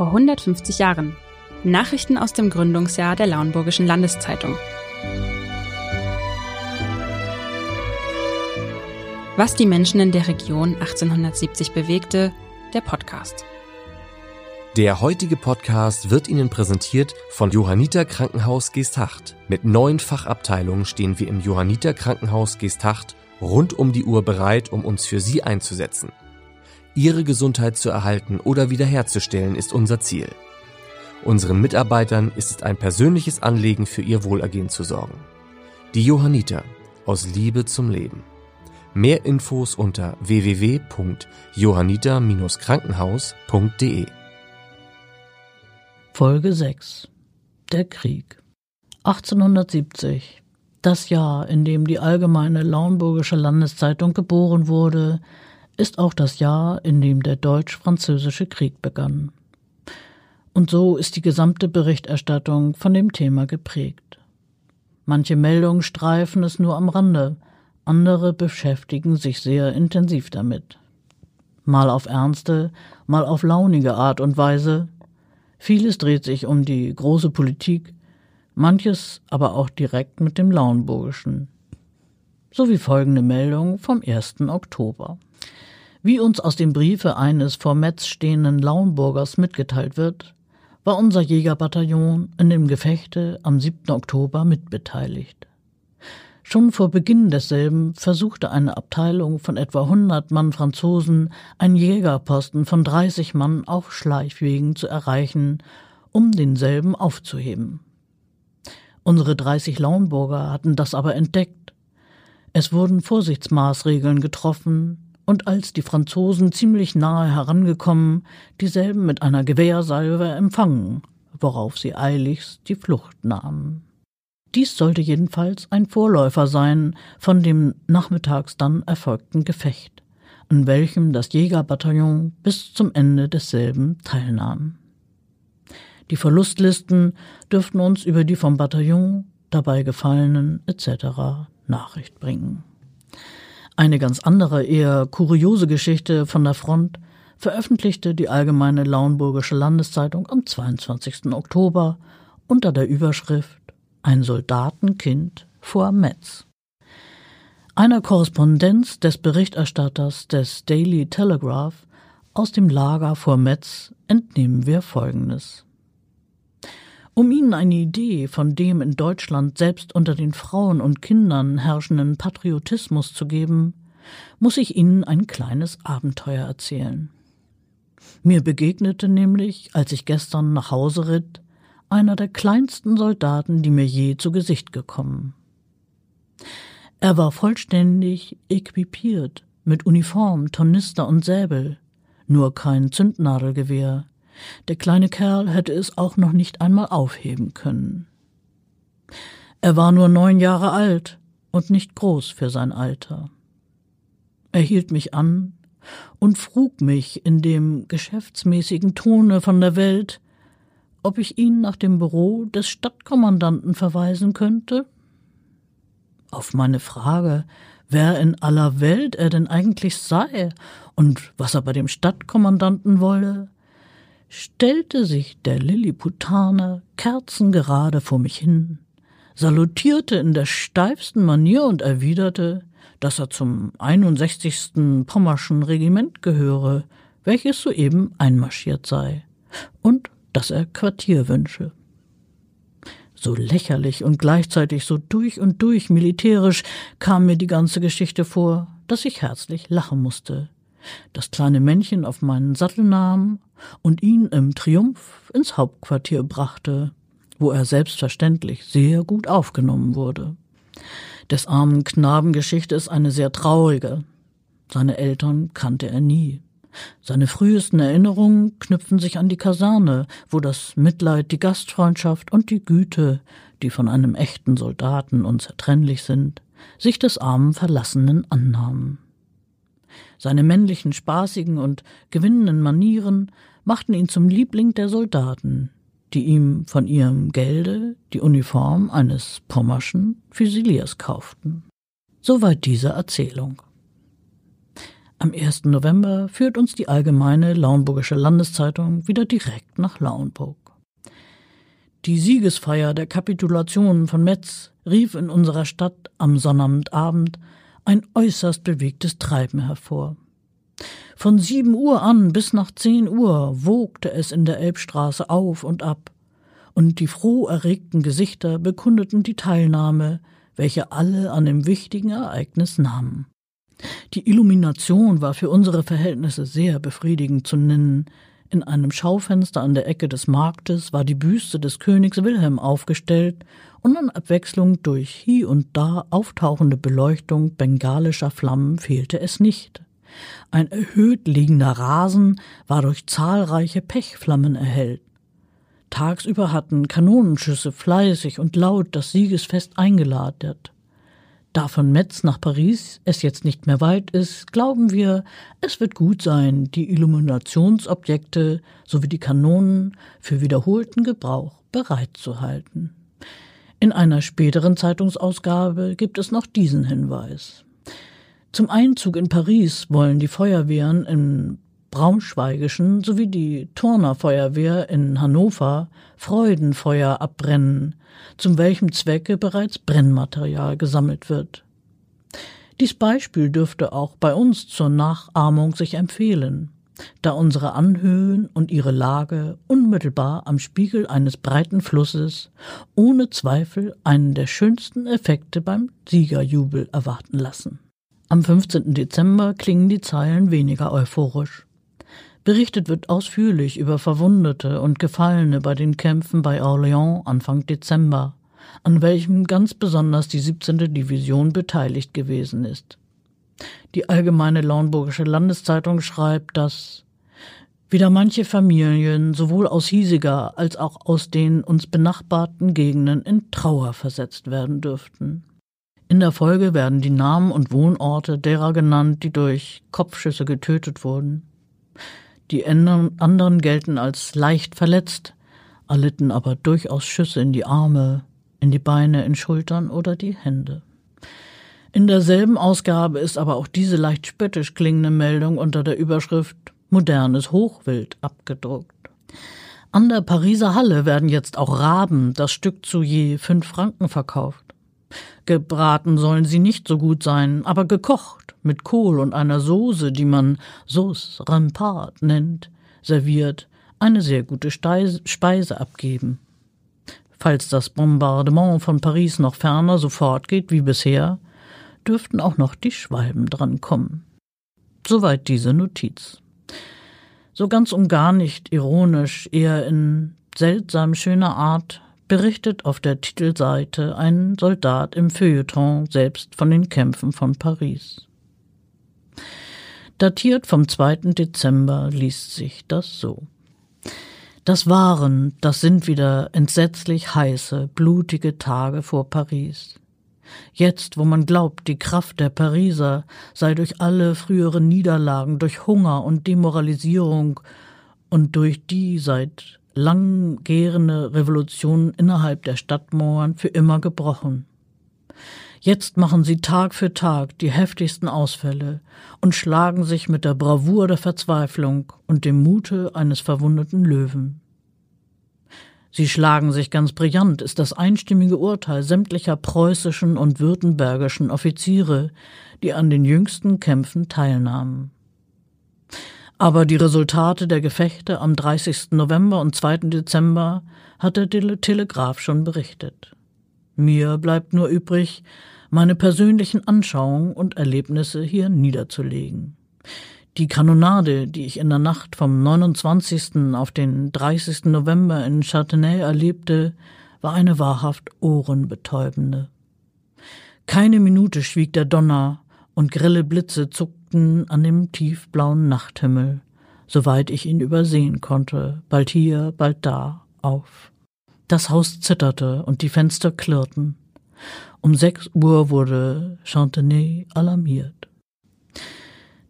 vor 150 Jahren. Nachrichten aus dem Gründungsjahr der Lauenburgischen Landeszeitung. Was die Menschen in der Region 1870 bewegte, der Podcast. Der heutige Podcast wird Ihnen präsentiert von Johanniter Krankenhaus Geesthacht. Mit neun Fachabteilungen stehen wir im Johanniter Krankenhaus Geesthacht rund um die Uhr bereit, um uns für Sie einzusetzen. Ihre Gesundheit zu erhalten oder wiederherzustellen ist unser Ziel. Unseren Mitarbeitern ist es ein persönliches Anliegen, für ihr Wohlergehen zu sorgen. Die Johanniter aus Liebe zum Leben. Mehr Infos unter www.johanniter-krankenhaus.de Folge 6 Der Krieg 1870 Das Jahr, in dem die Allgemeine Lauenburgische Landeszeitung geboren wurde, ist auch das Jahr, in dem der Deutsch-Französische Krieg begann. Und so ist die gesamte Berichterstattung von dem Thema geprägt. Manche Meldungen streifen es nur am Rande, andere beschäftigen sich sehr intensiv damit. Mal auf ernste, mal auf launige Art und Weise, Vieles dreht sich um die große Politik, manches aber auch direkt mit dem Lauenburgischen. So wie folgende Meldung vom 1. Oktober. Wie uns aus dem Briefe eines vor Metz stehenden Lauenburgers mitgeteilt wird, war unser Jägerbataillon in dem Gefechte am 7. Oktober mitbeteiligt. Schon vor Beginn desselben versuchte eine Abteilung von etwa 100 Mann Franzosen einen Jägerposten von 30 Mann auf Schleichwegen zu erreichen, um denselben aufzuheben. Unsere 30 Lauenburger hatten das aber entdeckt. Es wurden Vorsichtsmaßregeln getroffen, und als die Franzosen ziemlich nahe herangekommen, dieselben mit einer Gewehrsalve empfangen, worauf sie eiligst die Flucht nahmen. Dies sollte jedenfalls ein Vorläufer sein von dem nachmittags dann erfolgten Gefecht, an welchem das Jägerbataillon bis zum Ende desselben teilnahm. Die Verlustlisten dürften uns über die vom Bataillon dabei Gefallenen etc. Nachricht bringen. Eine ganz andere, eher kuriose Geschichte von der Front veröffentlichte die Allgemeine Lauenburgische Landeszeitung am 22. Oktober unter der Überschrift ein Soldatenkind vor Metz. Einer Korrespondenz des Berichterstatters des Daily Telegraph aus dem Lager vor Metz entnehmen wir Folgendes. Um Ihnen eine Idee von dem in Deutschland selbst unter den Frauen und Kindern herrschenden Patriotismus zu geben, muss ich Ihnen ein kleines Abenteuer erzählen. Mir begegnete nämlich, als ich gestern nach Hause ritt, einer der kleinsten Soldaten, die mir je zu Gesicht gekommen. Er war vollständig equipiert, mit Uniform, Tornister und Säbel, nur kein Zündnadelgewehr. Der kleine Kerl hätte es auch noch nicht einmal aufheben können. Er war nur neun Jahre alt und nicht groß für sein Alter. Er hielt mich an und frug mich in dem geschäftsmäßigen Tone von der Welt, ob ich ihn nach dem Büro des Stadtkommandanten verweisen könnte? Auf meine Frage, wer in aller Welt er denn eigentlich sei und was er bei dem Stadtkommandanten wolle, stellte sich der Lilliputaner kerzengerade vor mich hin, salutierte in der steifsten Manier und erwiderte, dass er zum 61. Pommerschen Regiment gehöre, welches soeben einmarschiert sei, und dass er Quartier wünsche. So lächerlich und gleichzeitig so durch und durch militärisch kam mir die ganze Geschichte vor, dass ich herzlich lachen musste. Das kleine Männchen auf meinen Sattel nahm und ihn im Triumph ins Hauptquartier brachte, wo er selbstverständlich sehr gut aufgenommen wurde. Des armen Knaben Geschichte ist eine sehr traurige. Seine Eltern kannte er nie. Seine frühesten Erinnerungen knüpfen sich an die Kaserne, wo das Mitleid, die Gastfreundschaft und die Güte, die von einem echten Soldaten unzertrennlich sind, sich des armen Verlassenen annahmen. Seine männlichen, spaßigen und gewinnenden Manieren machten ihn zum Liebling der Soldaten, die ihm von ihrem Gelde die Uniform eines pommerschen Füsiliers kauften. Soweit diese Erzählung. Am 1. November führt uns die allgemeine Lauenburgische Landeszeitung wieder direkt nach Lauenburg. Die Siegesfeier der Kapitulation von Metz rief in unserer Stadt am Sonnabendabend ein äußerst bewegtes Treiben hervor. Von sieben Uhr an bis nach zehn Uhr wogte es in der Elbstraße auf und ab, und die froh erregten Gesichter bekundeten die Teilnahme, welche alle an dem wichtigen Ereignis nahmen. Die Illumination war für unsere Verhältnisse sehr befriedigend zu nennen. In einem Schaufenster an der Ecke des Marktes war die Büste des Königs Wilhelm aufgestellt und an Abwechslung durch hie und da auftauchende Beleuchtung bengalischer Flammen fehlte es nicht. Ein erhöht liegender Rasen war durch zahlreiche Pechflammen erhellt. Tagsüber hatten Kanonenschüsse fleißig und laut das Siegesfest eingeladet. Da von Metz nach Paris es jetzt nicht mehr weit ist, glauben wir, es wird gut sein, die Illuminationsobjekte sowie die Kanonen für wiederholten Gebrauch bereitzuhalten. In einer späteren Zeitungsausgabe gibt es noch diesen Hinweis. Zum Einzug in Paris wollen die Feuerwehren im Braunschweigischen sowie die Turnerfeuerwehr in Hannover Freudenfeuer abbrennen, zum welchem Zwecke bereits Brennmaterial gesammelt wird. Dies Beispiel dürfte auch bei uns zur Nachahmung sich empfehlen, da unsere Anhöhen und ihre Lage unmittelbar am Spiegel eines breiten Flusses ohne Zweifel einen der schönsten Effekte beim Siegerjubel erwarten lassen. Am 15. Dezember klingen die Zeilen weniger euphorisch. Berichtet wird ausführlich über Verwundete und Gefallene bei den Kämpfen bei Orléans Anfang Dezember, an welchem ganz besonders die 17. Division beteiligt gewesen ist. Die Allgemeine Lauenburgische Landeszeitung schreibt, dass wieder manche Familien sowohl aus hiesiger als auch aus den uns benachbarten Gegenden in Trauer versetzt werden dürften. In der Folge werden die Namen und Wohnorte derer genannt, die durch Kopfschüsse getötet wurden. Die anderen gelten als leicht verletzt, erlitten aber durchaus Schüsse in die Arme, in die Beine, in Schultern oder die Hände. In derselben Ausgabe ist aber auch diese leicht spöttisch klingende Meldung unter der Überschrift Modernes Hochwild abgedruckt. An der Pariser Halle werden jetzt auch Raben, das Stück zu je fünf Franken verkauft. Gebraten sollen sie nicht so gut sein, aber gekocht mit Kohl und einer Soße, die man Sauce Rempart nennt, serviert, eine sehr gute Speise abgeben. Falls das Bombardement von Paris noch ferner so fortgeht wie bisher, dürften auch noch die Schwalben drankommen. Soweit diese Notiz. So ganz und gar nicht ironisch, eher in seltsam schöner Art berichtet auf der Titelseite ein Soldat im Feuilleton selbst von den Kämpfen von Paris. Datiert vom 2. Dezember liest sich das so. Das waren, das sind wieder entsetzlich heiße, blutige Tage vor Paris. Jetzt, wo man glaubt, die Kraft der Pariser sei durch alle früheren Niederlagen, durch Hunger und Demoralisierung und durch die seit langgährende Revolution innerhalb der Stadtmauern für immer gebrochen. Jetzt machen sie Tag für Tag die heftigsten Ausfälle und schlagen sich mit der Bravour der Verzweiflung und dem Mute eines verwundeten Löwen. Sie schlagen sich ganz brillant, ist das einstimmige Urteil sämtlicher preußischen und württembergischen Offiziere, die an den jüngsten Kämpfen teilnahmen. Aber die Resultate der Gefechte am 30. November und 2. Dezember hat der Telegraph schon berichtet. Mir bleibt nur übrig, meine persönlichen Anschauungen und Erlebnisse hier niederzulegen. Die Kanonade, die ich in der Nacht vom 29. auf den 30. November in Châtenay erlebte, war eine wahrhaft ohrenbetäubende. Keine Minute schwieg der Donner und grelle Blitze zuckten leuchteten an dem tiefblauen Nachthimmel, soweit ich ihn übersehen konnte, bald hier, bald da, auf. Das Haus zitterte und die Fenster klirrten. Um sechs Uhr wurde Chantenay alarmiert.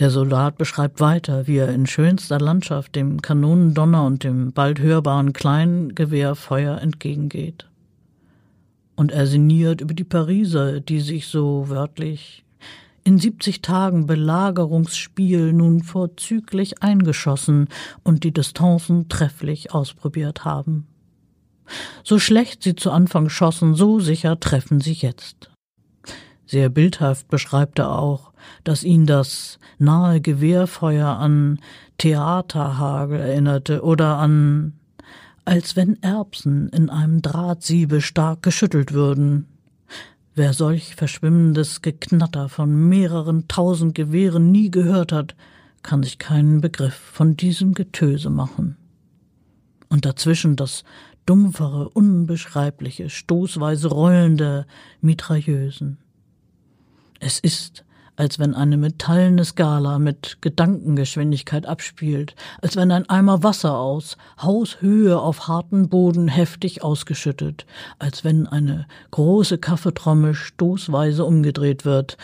Der Soldat beschreibt weiter, wie er in schönster Landschaft dem Kanonendonner und dem bald hörbaren Kleingewehrfeuer entgegengeht. Und er sinniert über die Pariser, die sich so wörtlich in 70 Tagen Belagerungsspiel nun vorzüglich eingeschossen und die Distanzen trefflich ausprobiert haben. So schlecht sie zu Anfang schossen, so sicher treffen sie jetzt. Sehr bildhaft beschreibt er auch, dass ihn das nahe Gewehrfeuer an Theaterhagel erinnerte oder an als wenn Erbsen in einem Drahtsiebe stark geschüttelt würden. Wer solch verschwimmendes Geknatter von mehreren tausend Gewehren nie gehört hat, kann sich keinen Begriff von diesem Getöse machen. Und dazwischen das dumpfere, unbeschreibliche, stoßweise rollende Mitrailleusen. Es ist, als wenn eine metallene Skala mit Gedankengeschwindigkeit abspielt, als wenn ein Eimer Wasser aus Haushöhe auf harten Boden heftig ausgeschüttet, als wenn eine große Kaffeetrommel stoßweise umgedreht wird,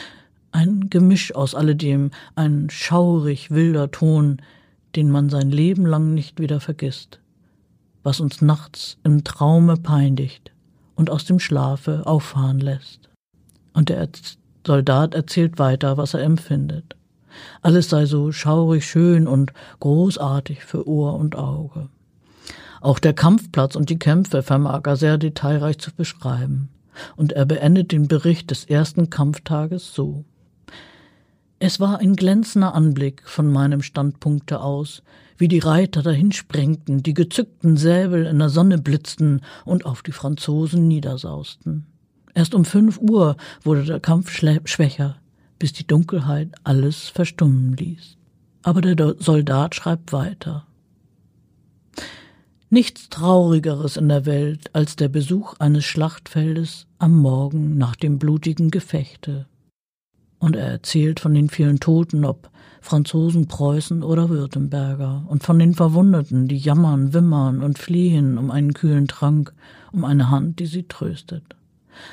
ein Gemisch aus alledem, ein schaurig wilder Ton, den man sein Leben lang nicht wieder vergisst, was uns nachts im Traume peinigt und aus dem Schlafe auffahren lässt. Und der Soldat erzählt weiter, was er empfindet. Alles sei so schaurig schön und großartig für Ohr und Auge. Auch der Kampfplatz und die Kämpfe vermag er sehr detailreich zu beschreiben. Und er beendet den Bericht des ersten Kampftages so. Es war ein glänzender Anblick von meinem Standpunkte aus, wie die Reiter dahinsprengten, die gezückten Säbel in der Sonne blitzten und auf die Franzosen niedersausten. Erst um fünf Uhr wurde der Kampf schwächer, bis die Dunkelheit alles verstummen ließ. Aber der Soldat schreibt weiter. Nichts Traurigeres in der Welt als der Besuch eines Schlachtfeldes am Morgen nach dem blutigen Gefechte. Und er erzählt von den vielen Toten, ob Franzosen, Preußen oder Württemberger, und von den Verwundeten, die jammern, wimmern und fliehen um einen kühlen Trank, um eine Hand, die sie tröstet.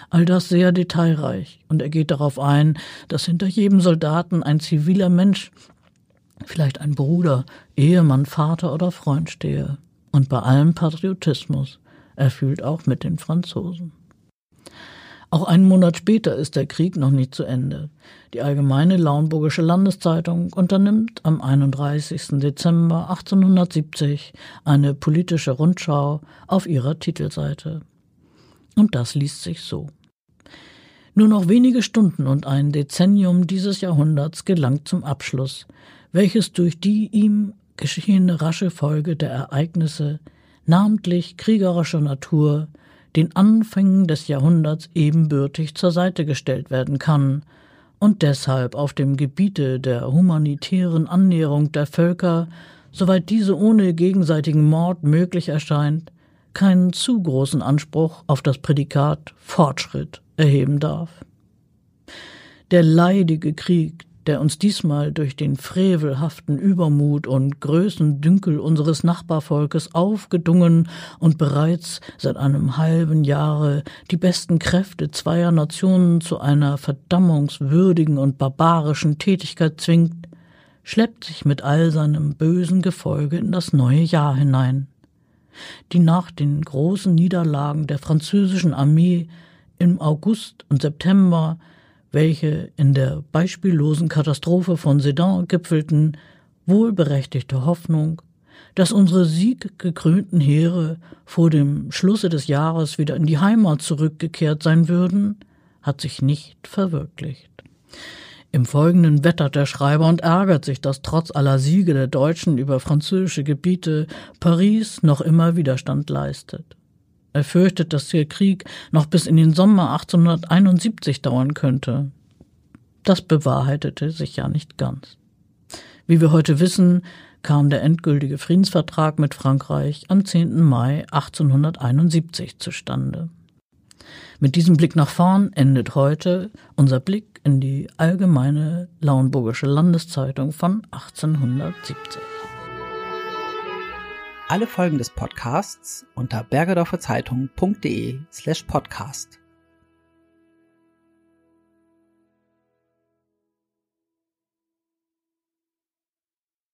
All das sehr detailreich, und er geht darauf ein, dass hinter jedem Soldaten ein ziviler Mensch, vielleicht ein Bruder, Ehemann, Vater oder Freund stehe. Und bei allem Patriotismus, er fühlt auch mit den Franzosen. Auch einen Monat später ist der Krieg noch nicht zu Ende. Die Allgemeine Lauenburgische Landeszeitung unternimmt am 31. Dezember 1870 eine politische Rundschau auf ihrer Titelseite. Und das liest sich so. Nur noch wenige Stunden und ein Dezennium dieses Jahrhunderts gelangt zum Abschluss, welches durch die ihm geschehene rasche Folge der Ereignisse, namentlich kriegerischer Natur, den Anfängen des Jahrhunderts ebenbürtig zur Seite gestellt werden kann und deshalb auf dem Gebiete der humanitären Annäherung der Völker, soweit diese ohne gegenseitigen Mord möglich erscheint, keinen zu großen Anspruch auf das Prädikat Fortschritt erheben darf. Der leidige Krieg, der uns diesmal durch den frevelhaften Übermut und Größendünkel unseres Nachbarvolkes aufgedungen und bereits seit einem halben Jahre die besten Kräfte zweier Nationen zu einer verdammungswürdigen und barbarischen Tätigkeit zwingt, schleppt sich mit all seinem bösen Gefolge in das neue Jahr hinein die nach den großen Niederlagen der französischen Armee im August und September, welche in der beispiellosen Katastrophe von Sedan gipfelten, wohlberechtigte Hoffnung, dass unsere sieggekrönten Heere vor dem Schlusse des Jahres wieder in die Heimat zurückgekehrt sein würden, hat sich nicht verwirklicht. Im Folgenden wettert der Schreiber und ärgert sich, dass trotz aller Siege der Deutschen über französische Gebiete Paris noch immer Widerstand leistet. Er fürchtet, dass der Krieg noch bis in den Sommer 1871 dauern könnte. Das bewahrheitete sich ja nicht ganz. Wie wir heute wissen, kam der endgültige Friedensvertrag mit Frankreich am 10. Mai 1871 zustande. Mit diesem Blick nach vorn endet heute unser Blick in die allgemeine Lauenburgische Landeszeitung von 1870. Alle Folgen des Podcasts unter bergedorferzeitung.de slash podcast.